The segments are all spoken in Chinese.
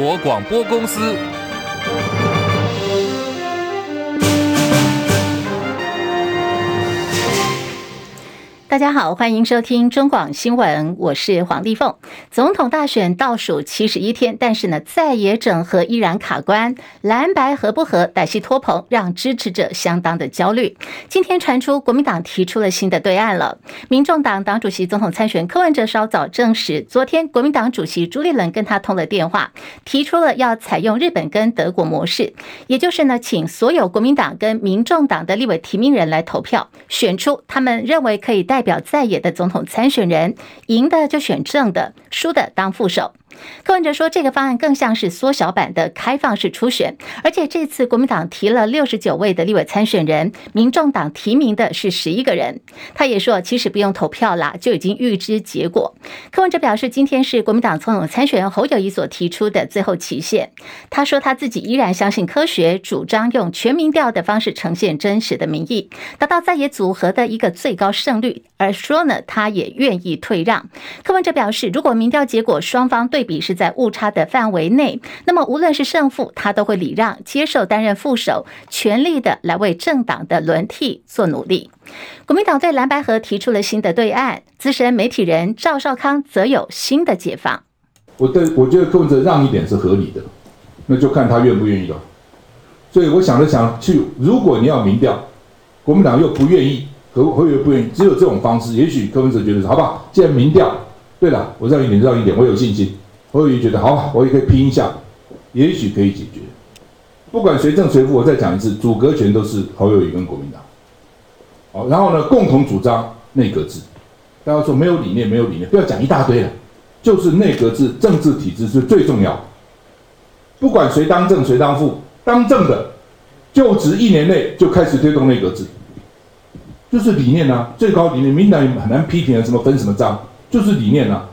国广播公司。大家好，欢迎收听中广新闻，我是黄丽凤。总统大选倒数七十一天，但是呢，在野整合依然卡关，蓝白合不合，歹戏托棚，让支持者相当的焦虑。今天传出国民党提出了新的对案了，民众党党主席、总统参选柯文哲稍早证实，昨天国民党主席朱立伦跟他通了电话，提出了要采用日本跟德国模式，也就是呢，请所有国民党跟民众党的立委提名人来投票，选出他们认为可以带。代表在野的总统参选人，赢的就选正的，输的当副手。柯文哲说，这个方案更像是缩小版的开放式初选，而且这次国民党提了六十九位的立委参选人，民众党提名的是十一个人。他也说，其实不用投票啦，就已经预知结果。柯文哲表示，今天是国民党总统参选人侯友谊所提出的最后期限。他说，他自己依然相信科学，主张用全民调的方式呈现真实的民意，达到在野组合的一个最高胜率。而说呢，他也愿意退让。柯文哲表示，如果民调结果双方对对比是在误差的范围内，那么无论是胜负，他都会礼让，接受担任副手，全力的来为政党的轮替做努力。国民党对蓝白河提出了新的对案，资深媒体人赵少康则有新的解放。我对我觉得柯文哲让一点是合理的，那就看他愿不愿意了。所以我想了想去，如果你要民调，国民党又不愿意。可会不会不愿意？只有这种方式，也许柯文哲觉得好吧，既然民调对了，我让一点让一点，我有信心。侯友宜觉得好，我也可以拼一下，也许可以解决。不管谁胜谁负，我再讲一次，主阁权都是侯友宜跟国民党。好，然后呢，共同主张内阁制。大家说没有理念，没有理念，不要讲一大堆了，就是内阁制，政治体制是最重要。不管谁当正谁当副，当正的就职一年内就开始推动内阁制。就是理念啊，最高理念，民党也很难批评啊，什么分什么章，就是理念啊。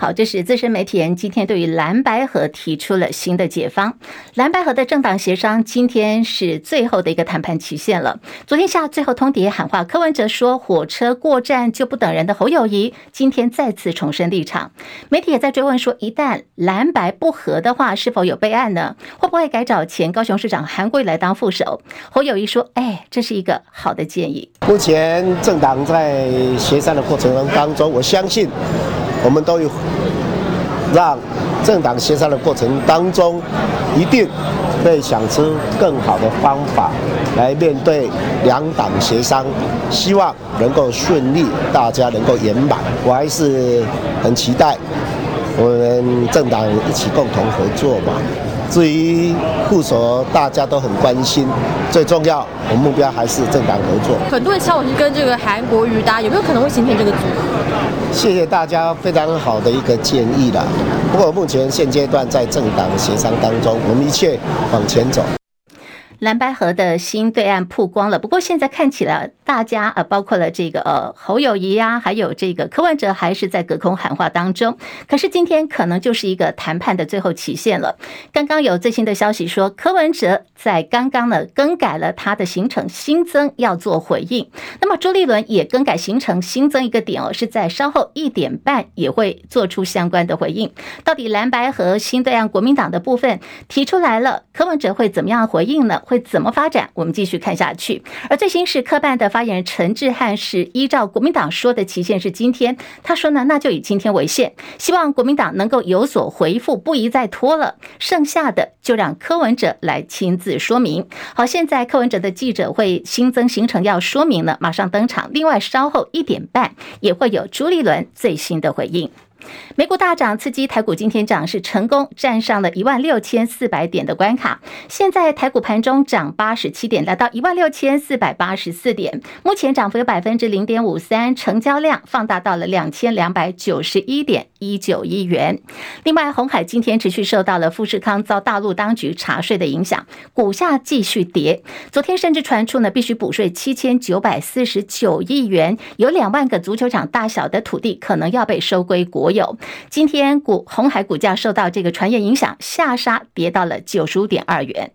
好，这是资深媒体人今天对于蓝白合提出了新的解方。蓝白合的政党协商今天是最后的一个谈判期限了。昨天下最后通牒喊话，柯文哲说火车过站就不等人的侯友谊今天再次重申立场。媒体也在追问说，一旦蓝白不合的话，是否有备案呢？会不会改找前高雄市长韩国瑜来当副手？侯友谊说，哎，这是一个好的建议。目前政党在协商的过程当中，我相信。我们都有让政党协商的过程当中，一定会想出更好的方法来面对两党协商，希望能够顺利，大家能够圆满。我还是很期待我们政党一起共同合作吧。至于副手，大家都很关心，最重要，我们目标还是政党合作。很多人希望我是跟这个韩国瑜搭，有没有可能会形成这个组合？谢谢大家非常好的一个建议啦。不过目前现阶段在政党协商当中，我们一切往前走。蓝白河的新对岸曝光了，不过现在看起来，大家呃，包括了这个呃侯友谊呀，还有这个柯文哲，还是在隔空喊话当中。可是今天可能就是一个谈判的最后期限了。刚刚有最新的消息说，柯文哲在刚刚呢更改了他的行程，新增要做回应。那么朱立伦也更改行程，新增一个点哦，是在稍后一点半也会做出相关的回应。到底蓝白合新对岸国民党的部分提出来了，柯文哲会怎么样回应呢？会怎么发展？我们继续看下去。而最新是科办的发言人陈志汉是依照国民党说的期限是今天，他说呢，那就以今天为限，希望国民党能够有所回复，不宜再拖了。剩下的就让柯文哲来亲自说明。好，现在柯文哲的记者会新增行程要说明了，马上登场。另外，稍后一点半也会有朱立伦最新的回应。美股大涨，刺激台股今天涨势成功，站上了一万六千四百点的关卡。现在台股盘中涨八十七点，来到一万六千四百八十四点，目前涨幅有百分之零点五三，成交量放大到了两千两百九十一点一九亿元。另外，鸿海今天持续受到了富士康遭大陆当局查税的影响，股价继续跌。昨天甚至传出呢，必须补税七千九百四十九亿元，有两万个足球场大小的土地可能要被收归国有。今天股红海股价受到这个传言影响，下杀跌到了九十五点二元。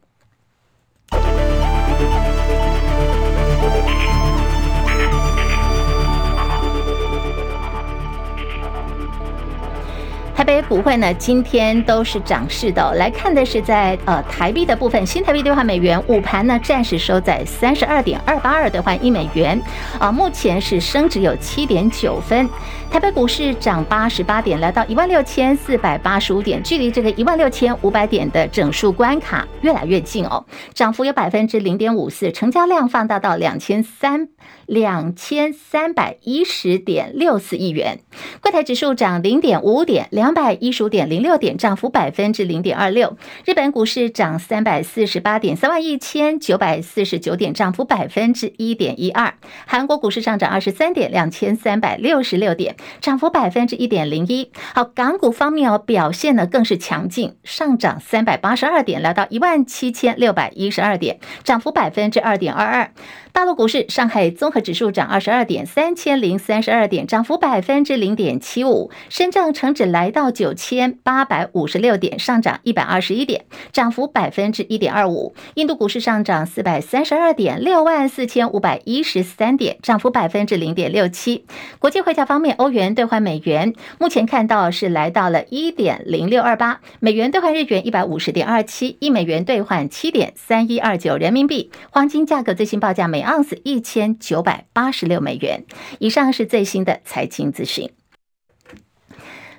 台北股汇呢，今天都是涨势的、来看的是在呃台币的部分，新台币兑换美元午盘呢暂时收在三十二点二八二兑换一美元，啊、目前是升值有七点九分。台北股市涨八十八点，来到一万六千四百八十五点，距离这个一万六千五百点的整数关卡越来越近哦，涨幅有百分之零点五四，成交量放大到两千三。两千三百一十点六四亿元，柜台指数涨零点五点，两百一十五点零六点，涨幅百分之零点二六。日本股市涨三百四十八点，三万一千九百四十九点，涨幅百分之一点一二。韩国股市上涨二十三点，两千三百六十六点，涨幅百分之一点零一。好，港股方面哦，表现呢更是强劲，上涨三百八十二点，来到一万七千六百一十二点，涨幅百分之二点二二。大陆股市，上海综合指数涨二十二点，三千零三十二点，涨幅百分之零点七五。深圳成指来到九千八百五十六点，上涨一百二十一点，涨幅百分之一点二五。印度股市上涨四百三十二点，六万四千五百一十三点，涨幅百分之零点六七。国际汇价方面，欧元兑换美元目前看到是来到了一点零六二八，美元兑换日元一百五十点二七，一美元兑换七点三一二九人民币。黄金价格最新报价每盎司一千九百八十六美元。以上是最新的财经资讯。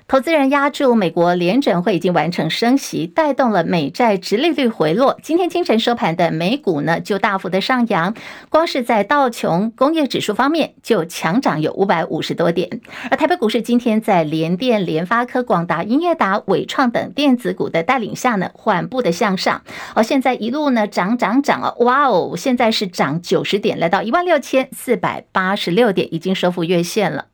投资人押注美国联准会已经完成升息，带动了美债殖利率回落。今天清晨收盘的美股呢，就大幅的上扬，光是在道琼工业指数方面就强涨有五百五十多点。而台北股市今天在联电、联发科、广达、英业达、伟创等电子股的带领下呢，缓步的向上。而现在一路呢涨涨涨啊，哇哦，现在是涨九十点，来到一万六千四百八十六点，已经收复月线了。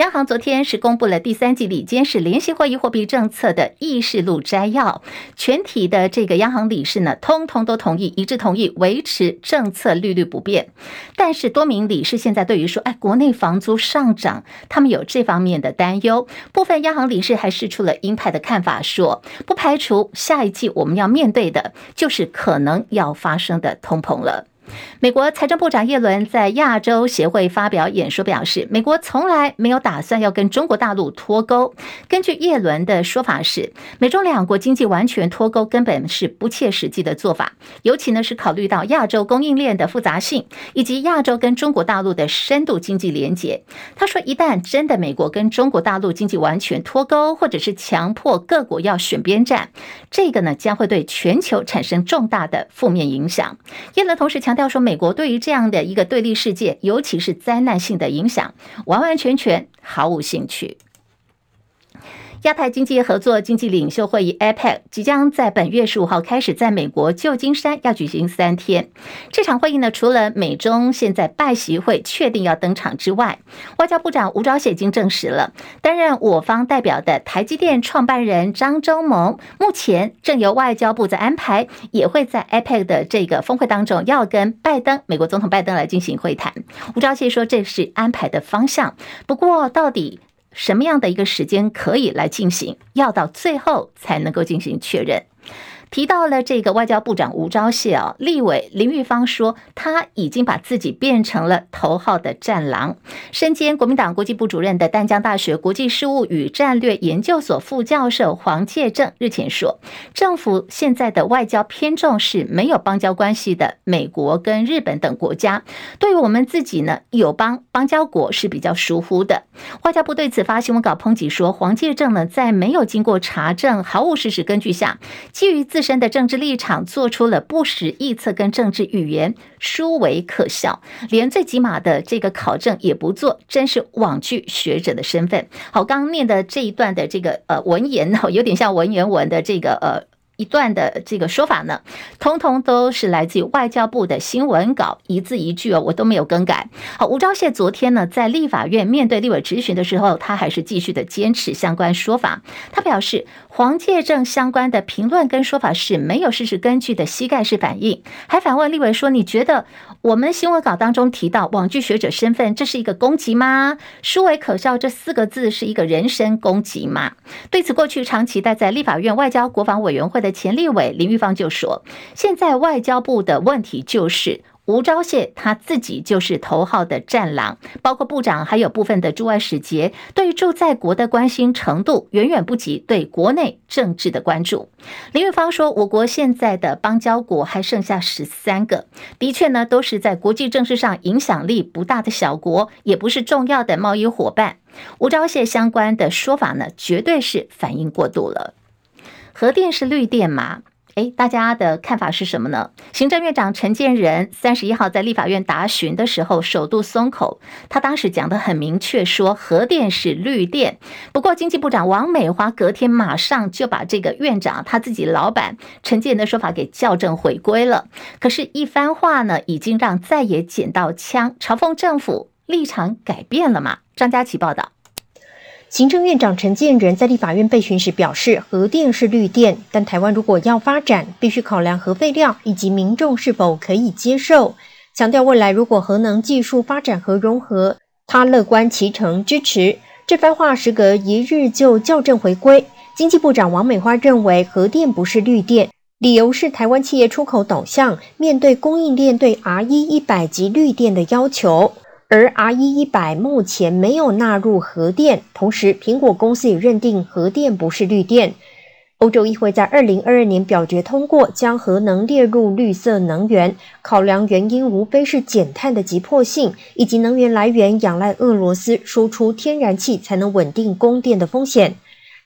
央行昨天是公布了第三季理监事联席会议货币政策的议事录摘要，全体的这个央行理事呢，通通都同意，一致同意维持政策利率不变。但是多名理事现在对于说，哎，国内房租上涨，他们有这方面的担忧。部分央行理事还释出了鹰派的看法，说不排除下一季我们要面对的就是可能要发生的通膨了。美国财政部长耶伦在亚洲协会发表演说，表示美国从来没有打算要跟中国大陆脱钩。根据耶伦的说法是，美中两国经济完全脱钩根本是不切实际的做法，尤其呢是考虑到亚洲供应链的复杂性以及亚洲跟中国大陆的深度经济连结。他说，一旦真的美国跟中国大陆经济完全脱钩，或者是强迫各国要选边站，这个呢将会对全球产生重大的负面影响。耶伦同时强调。要说美国对于这样的一个对立世界，尤其是灾难性的影响，完完全全毫无兴趣。亚太经济合作经济领袖会议 （APEC） 即将在本月十五号开始在美国旧金山要举行三天。这场会议呢，除了美中现在拜习会确定要登场之外，外交部长吴钊燮已经证实了，担任我方代表的台积电创办人张忠谋，目前正由外交部在安排，也会在 APEC 的这个峰会当中要跟拜登、美国总统拜登来进行会谈。吴钊燮说这是安排的方向，不过到底，什么样的一个时间可以来进行？要到最后才能够进行确认。提到了这个外交部长吴钊燮啊，立委林玉芳说，他已经把自己变成了头号的战狼。身兼国民党国际部主任的淡江大学国际事务与战略研究所副教授黄介正日前说，政府现在的外交偏重是没有邦交关系的美国跟日本等国家，对于我们自己呢，友邦邦交国是比较疏忽的。外交部对此发新闻稿抨击说，黄介正呢，在没有经过查证、毫无事实根据下，基于自自身的政治立场做出了不实臆测跟政治语言，殊为可笑。连最起码的这个考证也不做，真是罔具学者的身份。好，刚念的这一段的这个呃文言呢，有点像文言文的这个呃。一段的这个说法呢，通通都是来自于外交部的新闻稿，一字一句哦，我都没有更改。好，吴钊燮昨天呢，在立法院面对立委质询的时候，他还是继续的坚持相关说法。他表示，黄介正相关的评论跟说法是没有事实根据的膝盖式反应，还反问立委说：“你觉得我们新闻稿当中提到网剧学者身份，这是一个攻击吗？殊为可笑，这四个字是一个人身攻击吗？”对此，过去长期待在立法院外交国防委员会的。前立委林玉芳就说：“现在外交部的问题就是吴钊燮他自己就是头号的战狼，包括部长还有部分的驻外使节，对于驻在国的关心程度远远不及对国内政治的关注。林玉芳说，我国现在的邦交国还剩下十三个，的确呢，都是在国际政治上影响力不大的小国，也不是重要的贸易伙伴。吴钊燮相关的说法呢，绝对是反应过度了。核电是绿电吗？诶，大家的看法是什么呢？行政院长陈建仁三十一号在立法院答询的时候，首度松口，他当时讲的很明确，说核电是绿电。不过，经济部长王美花隔天马上就把这个院长他自己老板陈建仁的说法给校正回归了。可是，一番话呢，已经让在野捡到枪，嘲讽政府立场改变了嘛？张佳琪报道。行政院长陈建仁在立法院被询时表示，核电是绿电，但台湾如果要发展，必须考量核废料以及民众是否可以接受。强调未来如果核能技术发展和融合，他乐观其成支持。这番话时隔一日就校正回归。经济部长王美花认为，核电不是绿电，理由是台湾企业出口导向，面对供应链对 RE 一百级绿电的要求。而 RE 一百目前没有纳入核电，同时苹果公司也认定核电不是绿电。欧洲议会在二零二二年表决通过，将核能列入绿色能源，考量原因无非是减碳的急迫性，以及能源来源仰赖俄罗斯输出天然气才能稳定供电的风险。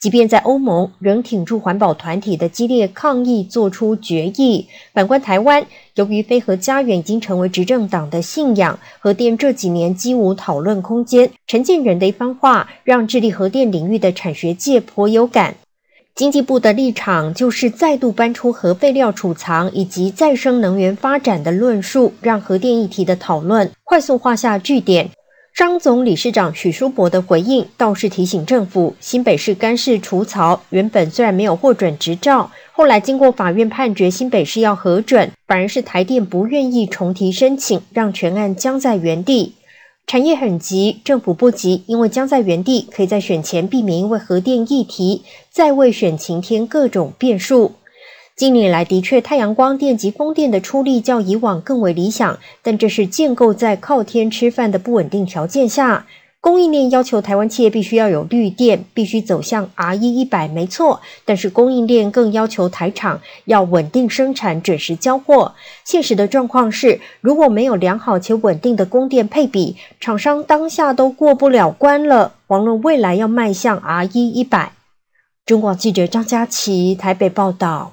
即便在欧盟仍挺住环保团体的激烈抗议，做出决议。反观台湾，由于非核家园已经成为执政党的信仰，核电这几年几无讨论空间。陈建仁的一番话，让致力核电领域的产学界颇有感。经济部的立场就是再度搬出核废料储藏以及再生能源发展的论述，让核电议题的讨论快速画下句点。张总理事长许淑伯的回应倒是提醒政府，新北市干式除槽原本虽然没有获准执照，后来经过法院判决新北市要核准，反而是台电不愿意重提申请，让全案僵在原地。产业很急，政府不急，因为僵在原地，可以在选前避免因为核电议题再为选情添各种变数。近年来的确，太阳光电及风电的出力较以往更为理想，但这是建构在靠天吃饭的不稳定条件下。供应链要求台湾企业必须要有绿电，必须走向 RE 一百，没错。但是供应链更要求台厂要稳定生产、准时交货。现实的状况是，如果没有良好且稳定的供电配比，厂商当下都过不了关了，遑论未来要迈向 RE 一百。中广记者张佳琪台北报道。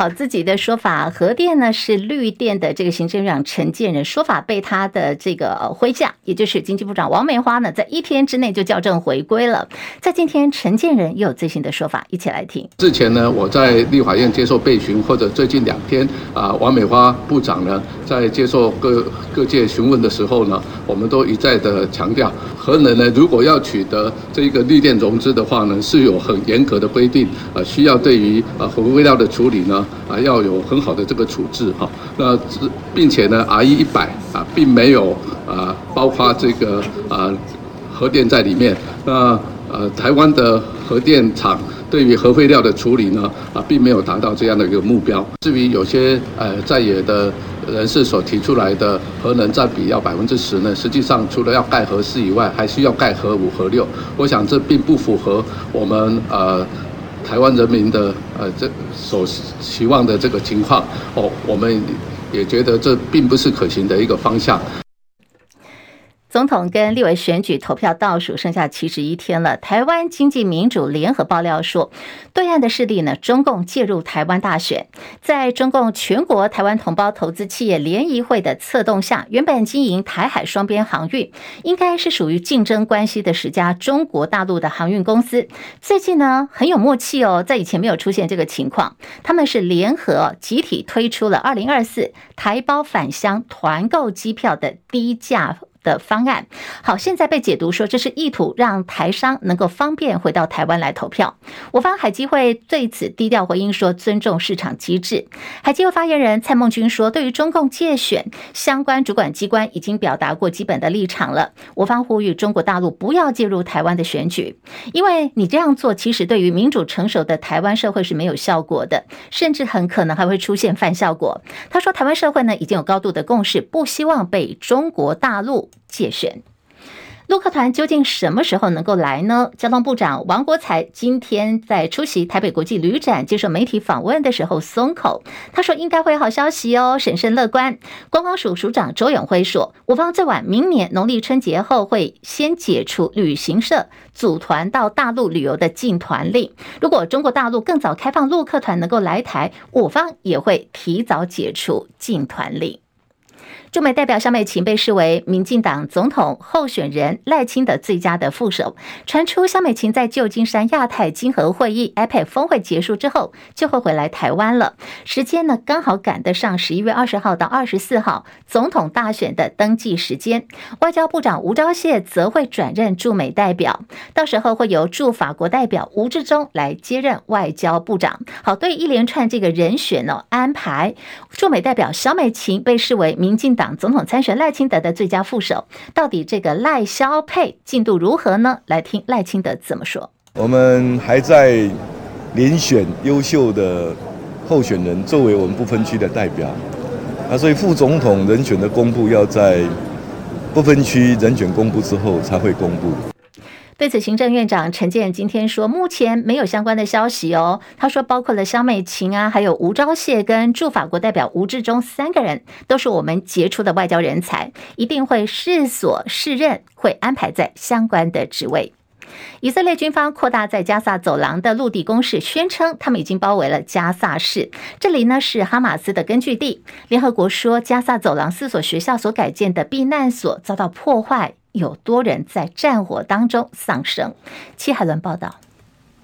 好，自己的说法，核电呢是绿电的这个行政长陈建仁说法被他的这个麾下，也就是经济部长王美花呢，在一天之内就校正回归了。在今天，陈建仁又有最新的说法，一起来听。之前呢，我在立法院接受备询，或者最近两天啊，王美花部长呢在接受各各界询问的时候呢，我们都一再的强调，核能呢如果要取得这个绿电融资的话呢，是有很严格的规定啊，需要对于啊核废料的处理呢。啊，要有很好的这个处置哈。那并且呢，RE 一百啊，并没有啊，包括这个啊核电在里面。那呃，台湾的核电厂对于核废料的处理呢，啊，并没有达到这样的一个目标。至于有些呃在野的人士所提出来的核能占比要百分之十呢，实际上除了要盖核四以外，还需要盖核五、核六。我想这并不符合我们呃。台湾人民的呃，这所期望的这个情况哦，我们也觉得这并不是可行的一个方向。总统跟立委选举投票倒数剩下七十一天了。台湾经济民主联合爆料说，对岸的势力呢，中共介入台湾大选，在中共全国台湾同胞投资企业联谊会的策动下，原本经营台海双边航运，应该是属于竞争关系的十家中国大陆的航运公司，最近呢很有默契哦，在以前没有出现这个情况，他们是联合集体推出了二零二四台胞返乡团购机票的低价。的方案。好，现在被解读说这是意图让台商能够方便回到台湾来投票。我方海基会对此低调回应说尊重市场机制。海基会发言人蔡孟君说，对于中共介选，相关主管机关已经表达过基本的立场了。我方呼吁中国大陆不要介入台湾的选举，因为你这样做其实对于民主成熟的台湾社会是没有效果的，甚至很可能还会出现反效果。他说，台湾社会呢已经有高度的共识，不希望被中国大陆介选。陆客团究竟什么时候能够来呢？交通部长王国材今天在出席台北国际旅展接受媒体访问的时候松口，他说应该会有好消息哦，审慎乐观。观光署署长周永辉说，我方最晚明年农历春节后会先解除旅行社组团到大陆旅游的禁团令。如果中国大陆更早开放陆客团能够来台，我方也会提早解除禁团令。驻美代表萧美琴被视为民进党总统候选人赖清德最佳的副手。传出萧美琴在旧金山亚太经合会议 （APEC） 峰会结束之后就会回来台湾了，时间呢刚好赶得上十一月二十号到二十四号总统大选的登记时间。外交部长吴钊燮则会转任驻美代表，到时候会由驻法国代表吴志忠来接任外交部长。好，对一连串这个人选呢安排，驻美代表萧美琴被视为民进党总统参选赖清德的最佳副手，到底这个赖萧配进度如何呢？来听赖清德怎么说。我们还在遴选优秀的候选人作为我们不分区的代表，啊，所以副总统人选的公布要在不分区人选公布之后才会公布。对此，行政院长陈建今天说，目前没有相关的消息哦。他说，包括了萧美琴啊，还有吴钊燮跟驻法国代表吴志忠三个人，都是我们杰出的外交人才，一定会适所适任，会安排在相关的职位。以色列军方扩大在加萨走廊的陆地攻势，宣称他们已经包围了加萨市，这里呢是哈马斯的根据地。联合国说，加萨走廊四所学校所改建的避难所遭到破坏。有多人在战火当中丧生。戚海伦报道。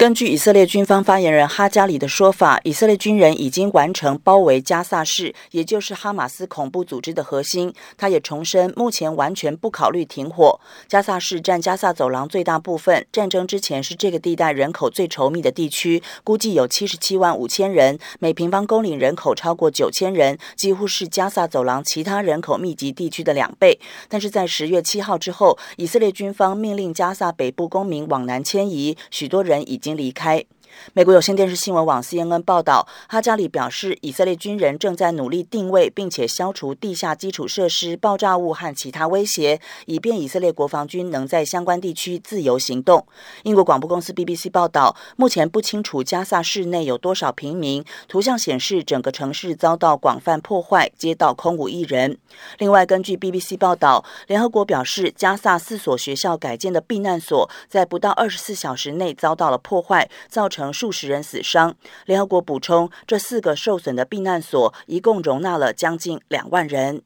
根据以色列军方发言人哈加里的说法，以色列军人已经完成包围加萨市，也就是哈马斯恐怖组织的核心。他也重申，目前完全不考虑停火。加萨市占加萨走廊最大部分，战争之前是这个地带人口最稠密的地区，估计有七十七万五千人，每平方公里人口超过九千人，几乎是加萨走廊其他人口密集地区的两倍。但是在十月七号之后，以色列军方命令加萨北部公民往南迁移，许多人已经。离开。美国有线电视新闻网 CNN 报道，哈加里表示，以色列军人正在努力定位并且消除地下基础设施、爆炸物和其他威胁，以便以色列国防军能在相关地区自由行动。英国广播公司 BBC 报道，目前不清楚加萨市内有多少平民。图像显示，整个城市遭到广泛破坏，街道空无一人。另外，根据 BBC 报道，联合国表示，加萨四所学校改建的避难所在不到二十四小时内遭到了破坏，造成数十人死伤。联合国补充，这四个受损的避难所一共容纳了将近两万人。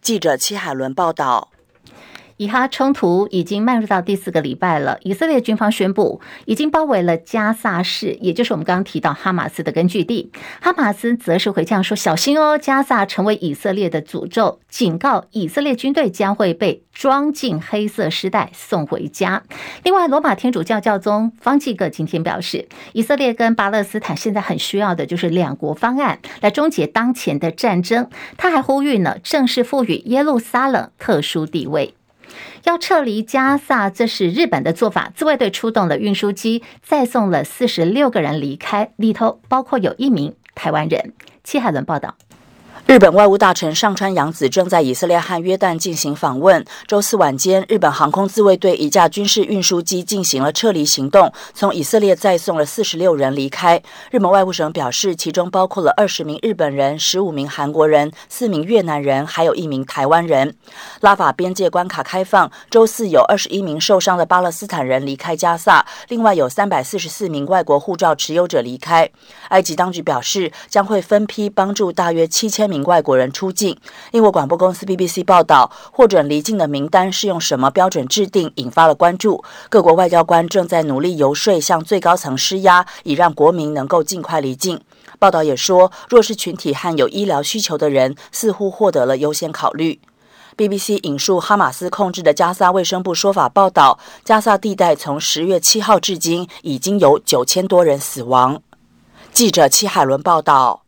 记者戚海伦报道。以哈冲突已经迈入到第四个礼拜了。以色列军方宣布已经包围了加萨市，也就是我们刚刚提到哈马斯的根据地。哈马斯则是回呛说：“小心哦，加萨成为以色列的诅咒，警告以色列军队将会被装进黑色尸袋送回家。”另外，罗马天主教教宗方济各今天表示，以色列跟巴勒斯坦现在很需要的就是两国方案来终结当前的战争。他还呼吁呢，正式赋予耶路撒冷特殊地位。要撤离加萨，这是日本的做法。自卫队出动了运输机，再送了四十六个人离开，里头包括有一名台湾人。戚海伦报道。日本外务大臣上川阳子正在以色列和约旦进行访问。周四晚间，日本航空自卫队一架军事运输机进行了撤离行动，从以色列再送了四十六人离开。日本外务省表示，其中包括了二十名日本人、十五名韩国人、四名越南人，还有一名台湾人。拉法边界关卡开放，周四有二十一名受伤的巴勒斯坦人离开加萨，另外有三百四十四名外国护照持有者离开。埃及当局表示，将会分批帮助大约七千名外国人出境。英国广播公司 BBC 报道，获准离境的名单是用什么标准制定，引发了关注。各国外交官正在努力游说，向最高层施压，以让国民能够尽快离境。报道也说，弱势群体和有医疗需求的人似乎获得了优先考虑。BBC 引述哈马斯控制的加萨卫生部说法报道，加萨地带从十月七号至今已经有九千多人死亡。记者戚海伦报道。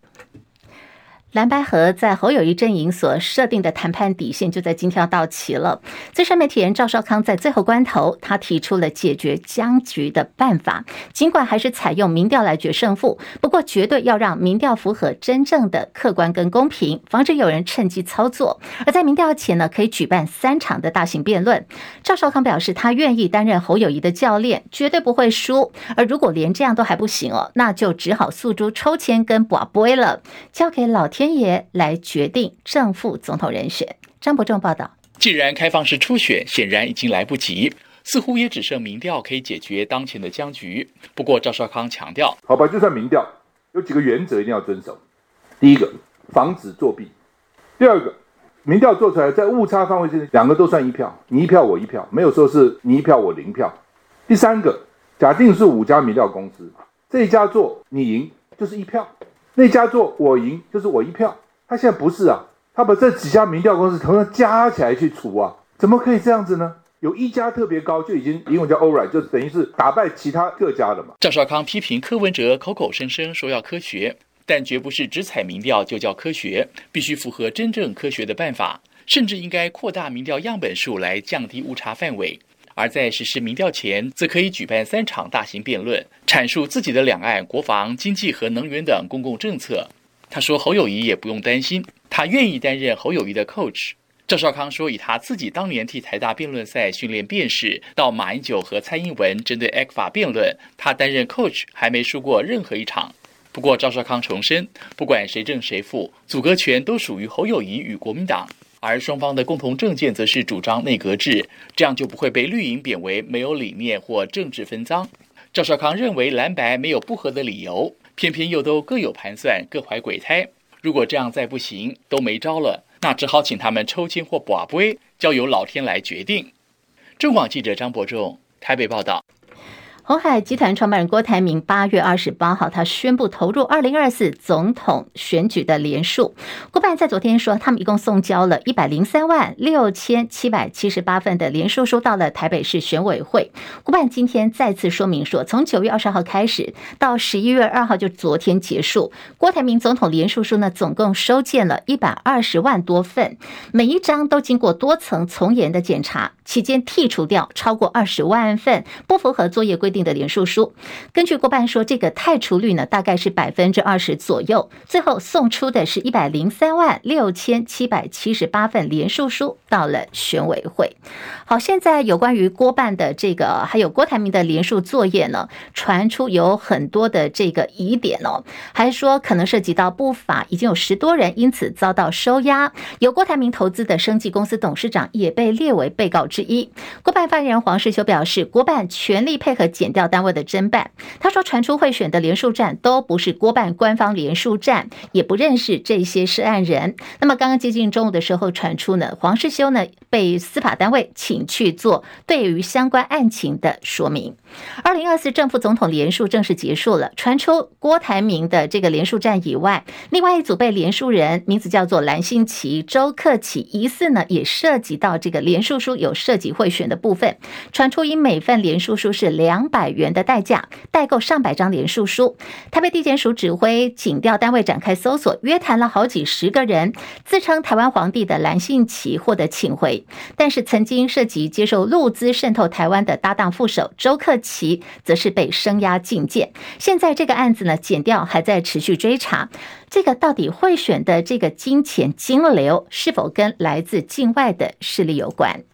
蓝白合在侯友谊阵营所设定的谈判底线就在今天要到期了。资深媒体人赵少康在最后关头，他提出了解决僵局的办法，尽管还是采用民调来决胜负，不过绝对要让民调符合真正的客观跟公平，防止有人趁机操作。而在民调前呢，可以举办三场的大型辩论。赵少康表示，他愿意担任侯友谊的教练，绝对不会输。而如果连这样都还不行哦，那就只好诉诸抽签跟博杯了，交给老天。天爷来决定正副总统人选。张伯仲报道。既然开放式初选显然已经来不及，似乎也只剩民调可以解决当前的僵局。不过赵少康强调，好吧，就算民调，有几个原则一定要遵守。第一个，防止作弊；第二个，民调做出来在误差范围之内，两个都算一票，你一票我一票，没有说是你一票我零票。第三个，假定是五家民调公司，这一家做你赢就是一票。那家做我赢就是我一票，他现在不是啊，他把这几家民调公司同样加起来去除啊，怎么可以这样子呢？有一家特别高，就已经英文叫 all-right，就等于是打败其他各家了嘛。赵少康批评柯文哲口口声声说要科学，但绝不是只采民调就叫科学，必须符合真正科学的办法，甚至应该扩大民调样本数来降低误差范围。而在实施民调前，则可以举办三场大型辩论，阐述自己的两岸、国防、经济和能源等公共政策。他说：“侯友谊也不用担心，他愿意担任侯友谊的 coach。”赵少康说：“以他自己当年替台大辩论赛训练辩士，到马英九和蔡英文针对 ECFA 辩论，他担任 coach 还没输过任何一场。”不过赵少康重申，不管谁胜谁负，组阁权都属于侯友谊与国民党。而双方的共同政见则是主张内阁制，这样就不会被绿营贬为没有理念或政治分赃。赵少康认为蓝白没有不合的理由，偏偏又都各有盘算，各怀鬼胎。如果这样再不行，都没招了，那只好请他们抽签或跋杯，交由老天来决定。中广记者张伯仲台北报道。鸿海集团创办人郭台铭八月二十八号，他宣布投入二零二四总统选举的连署。郭办在昨天说，他们一共送交了一百零三万六千七百七十八份的连署书到了台北市选委会。郭办今天再次说明说，从九月二十号开始到十一月二号，就昨天结束，郭台铭总统连署书呢，总共收件了一百二十万多份，每一张都经过多层从严的检查，期间剔除掉超过二十万份不符合作业规定。的连署书，根据郭办说，这个汰除率呢，大概是百分之二十左右。最后送出的是一百零三万六千七百七十八份连署书到了选委会。好，现在有关于郭办的这个，还有郭台铭的连署作业呢，传出有很多的这个疑点哦，还说可能涉及到不法，已经有十多人因此遭到收押。有郭台铭投资的生技公司董事长也被列为被告之一。郭办发言人黄世修表示，郭办全力配合检调单位的侦办。他说，传出贿选的连署站都不是郭办官方连署站，也不认识这些涉案人。那么刚刚接近中午的时候传出呢，黄世修呢被司法单位请去做对于相关案情的说明。二零二四正副总统连署正式结束了，传出郭台铭的这个连署站以外，另外一组被连署人名字叫做蓝信奇、周克启，疑似呢也涉及到这个连署书有涉及贿选的部分，传出以每份连署书是两百元的代价代购上百张连署书。台北地检署指挥警调单位展开搜索，约谈了好几十个人，自称台湾皇帝的蓝信奇获得请回，但是曾经涉及接受陆资渗透台湾的搭档副手周克启，则是被声押禁见。现在这个案子呢，检调还在持续追查，这个到底贿选的这个金钱金流是否跟来自境外的势力有关？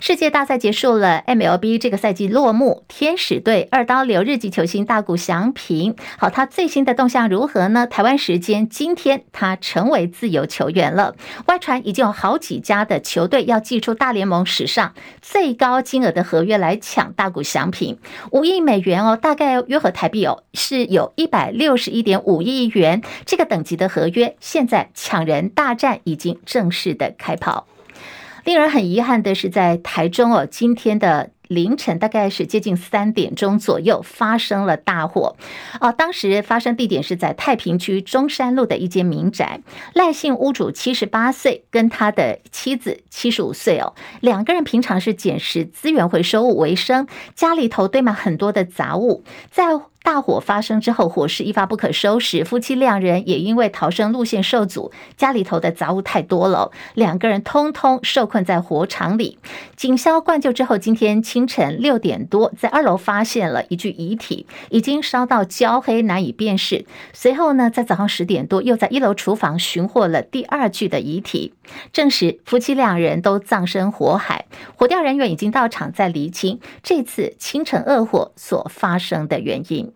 世界大赛结束了，MLB 这个赛季落幕，天使队二刀流日籍球星大谷翔平，好，他最新的动向如何呢？台湾时间今天，他成为自由球员了。外传已经有好几家的球队要寄出大联盟史上最高金额的合约来抢大谷翔平，五亿美元哦，大概约合台币哦，是有一百六十一点五亿元这个等级的合约，现在抢人大战已经正式的开跑。令人很遗憾的是，在台中哦，今天的凌晨大概是接近三点钟左右发生了大火，哦，当时发生地点是在太平区中山路的一间民宅，赖姓屋主七十八岁，跟他的妻子七十五岁哦，两个人平常是捡拾资源回收物为生，家里头堆满很多的杂物，在。大火发生之后，火势一发不可收拾，夫妻两人也因为逃生路线受阻，家里头的杂物太多了，两个人通通受困在火场里。警消灌救之后，今天清晨六点多，在二楼发现了一具遗体，已经烧到焦黑，难以辨识。随后呢，在早上十点多，又在一楼厨房寻获了第二具的遗体，证实夫妻两人都葬身火海。火调人员已经到场，在厘清这次清晨恶火所发生的原因。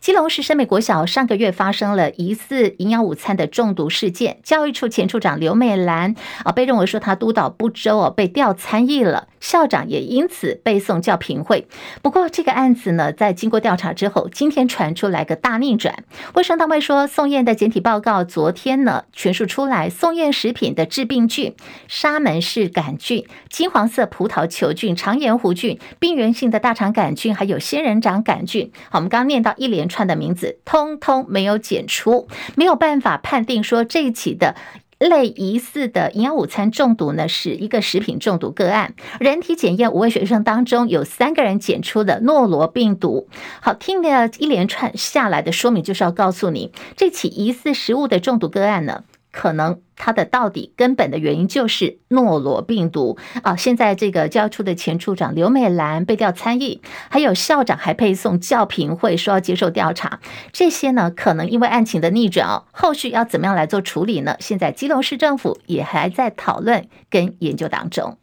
基隆市深美国小上个月发生了疑似营养午餐的中毒事件，教育处前处长刘美兰啊，被认为说他督导不周哦，被调参议了，校长也因此被送教评会。不过这个案子呢，在经过调查之后，今天传出来个大逆转，卫生单位说宋燕的检体报告昨天呢全数出来，宋燕食品的致病菌沙门氏杆菌、金黄色葡萄球菌、肠炎弧菌、病原性的大肠杆菌，还有仙人掌杆菌。好，我们刚念到一连。串的名字通通没有检出，没有办法判定说这一起的类疑似的营养午餐中毒呢，是一个食品中毒个案。人体检验五位学生当中有三个人检出的诺罗病毒。好，听了一连串下来的说明，就是要告诉你，这起疑似食物的中毒个案呢，可能。它的到底根本的原因就是诺罗病毒啊！现在这个教处的前处长刘美兰被调参议，还有校长还配送教评会，说要接受调查。这些呢，可能因为案情的逆转哦，后续要怎么样来做处理呢？现在基隆市政府也还在讨论跟研究当中。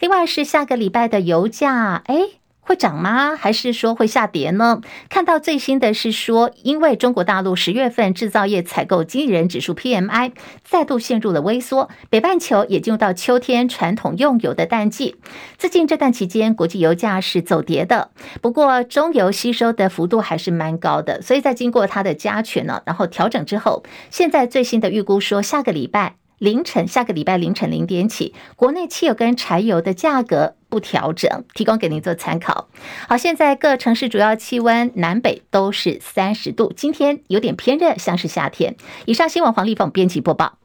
另外是下个礼拜的油价，哎。会涨吗？还是说会下跌呢？看到最新的是说，因为中国大陆十月份制造业采购经理人指数 PMI 再度陷入了微缩，北半球也进入到秋天传统用油的淡季。最近这段期间，国际油价是走跌的，不过中油吸收的幅度还是蛮高的，所以在经过它的加权呢，然后调整之后，现在最新的预估说，下个礼拜凌晨，下个礼拜凌晨零点起，国内汽油跟柴油的价格。不调整，提供给您做参考。好，现在各城市主要气温南北都是三十度，今天有点偏热，像是夏天。以上新闻黄丽凤编辑播报。